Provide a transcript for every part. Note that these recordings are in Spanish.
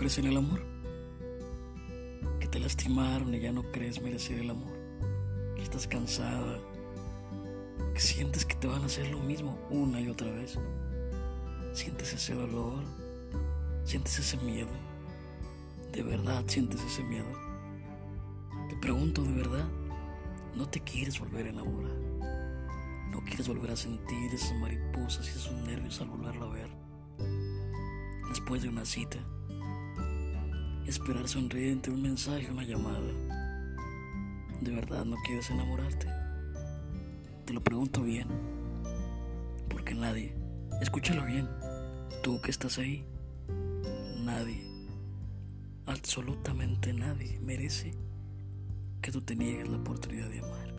crees en el amor? Que te lastimaron y ya no crees merecer el amor. Que estás cansada. Que sientes que te van a hacer lo mismo una y otra vez. Sientes ese dolor. Sientes ese miedo. De verdad sientes ese miedo. Te pregunto de verdad. ¿No te quieres volver a enamorar? ¿No quieres volver a sentir esas mariposas y esos nervios al volverlo a ver? Después de una cita esperar sonriente un mensaje, una llamada. ¿De verdad no quieres enamorarte? Te lo pregunto bien, porque nadie, escúchalo bien, tú que estás ahí, nadie, absolutamente nadie merece que tú te niegues la oportunidad de amar.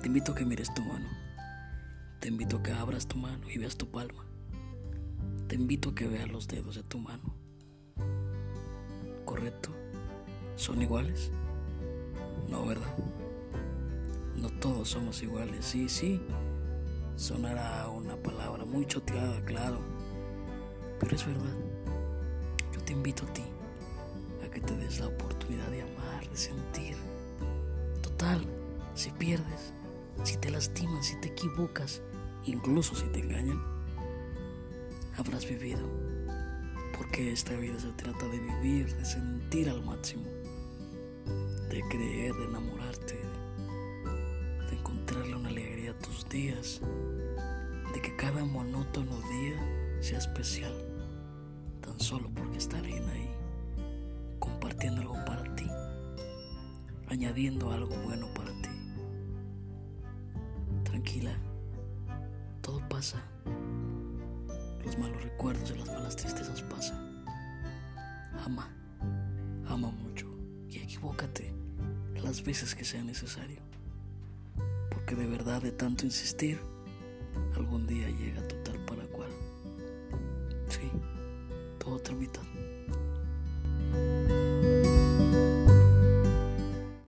Te invito a que mires tu mano, te invito a que abras tu mano y veas tu palma, te invito a que veas los dedos de tu mano correcto? ¿Son iguales? No, ¿verdad? No todos somos iguales. Sí, sí. Sonará una palabra muy choteada, claro. Pero es verdad. Yo te invito a ti a que te des la oportunidad de amar, de sentir. Total, si pierdes, si te lastiman, si te equivocas, incluso si te engañan, habrás vivido porque esta vida se trata de vivir, de sentir al máximo, de creer, de enamorarte, de encontrarle una alegría a tus días, de que cada monótono día sea especial, tan solo porque estaré ahí, compartiendo algo para ti, añadiendo algo bueno para ti. Tranquila, todo pasa los malos recuerdos y las malas tristezas pasan. Ama, ama mucho y equivócate las veces que sea necesario. Porque de verdad de tanto insistir, algún día llega tu tal para cual. Sí, todo termina